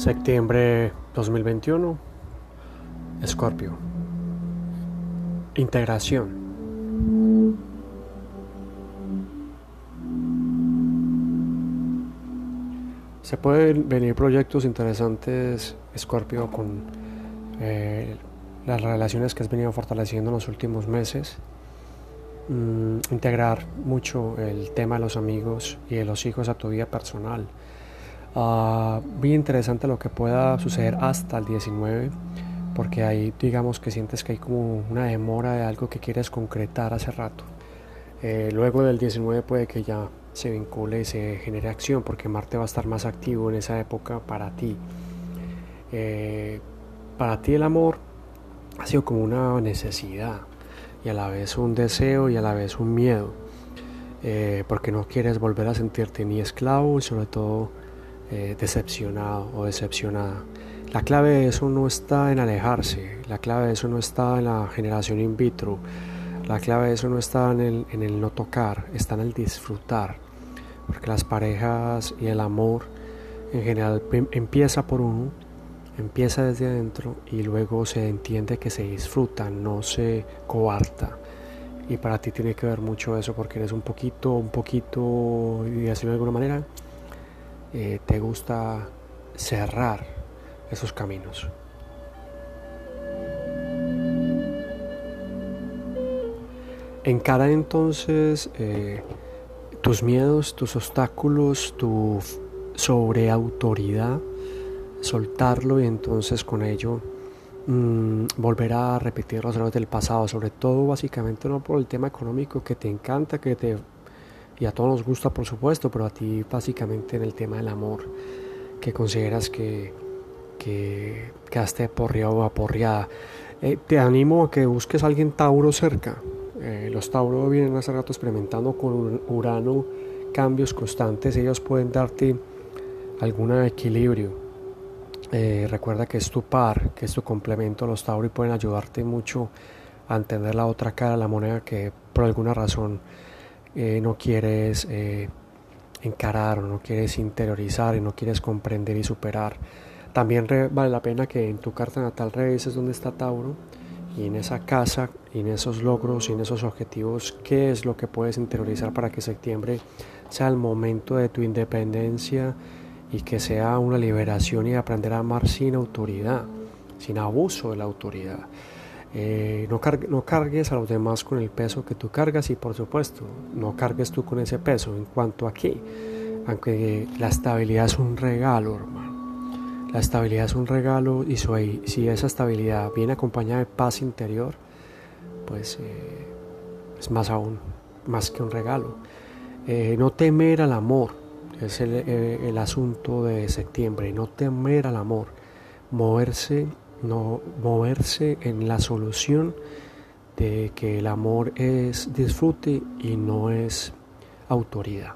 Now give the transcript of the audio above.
Septiembre 2021, Escorpio. Integración. Se pueden venir proyectos interesantes, Escorpio, con eh, las relaciones que has venido fortaleciendo en los últimos meses. Mm, integrar mucho el tema de los amigos y de los hijos a tu vida personal. Uh, bien interesante lo que pueda suceder hasta el 19, porque ahí digamos que sientes que hay como una demora de algo que quieres concretar hace rato. Eh, luego del 19 puede que ya se vincule y se genere acción, porque Marte va a estar más activo en esa época para ti. Eh, para ti el amor ha sido como una necesidad y a la vez un deseo y a la vez un miedo, eh, porque no quieres volver a sentirte ni esclavo y sobre todo eh, decepcionado o decepcionada. La clave de eso no está en alejarse, la clave de eso no está en la generación in vitro, la clave de eso no está en el, en el no tocar, está en el disfrutar, porque las parejas y el amor en general empieza por uno empieza desde adentro y luego se entiende que se disfruta, no se coarta. Y para ti tiene que ver mucho eso porque eres un poquito, un poquito, y decirlo de alguna manera, eh, te gusta cerrar esos caminos. Encara entonces eh, tus miedos, tus obstáculos, tu sobreautoridad soltarlo y entonces con ello mmm, volver a repetir los errores del pasado, sobre todo básicamente no por el tema económico que te encanta, que te y a todos nos gusta por supuesto, pero a ti básicamente en el tema del amor, que consideras que, que quedaste porreado o aporreada. Eh, te animo a que busques a alguien Tauro cerca. Eh, los Tauro vienen hace rato experimentando con Urano cambios constantes, ellos pueden darte algún equilibrio eh, recuerda que es tu par, que es tu complemento. Los Tauri pueden ayudarte mucho a entender la otra cara de la moneda que por alguna razón eh, no quieres eh, encarar o no quieres interiorizar y no quieres comprender y superar. También vale la pena que en tu carta natal revises dónde está Tauro y en esa casa en esos logros y en esos objetivos qué es lo que puedes interiorizar para que septiembre sea el momento de tu independencia y que sea una liberación y aprender a amar sin autoridad, sin abuso de la autoridad. Eh, no, cargues a los demás con el peso que tú cargas y por supuesto no cargues tú con ese peso. En cuanto a qué, aunque la estabilidad es un regalo, hermano. La estabilidad es un regalo y si esa estabilidad viene acompañada de paz interior, pues eh, es más aún, más que un regalo. Eh, no temer al amor, es eh, el, asunto de septiembre, no temer al amor, moverse, no, moverse en la solución de que el amor es disfrute y no es autoridad.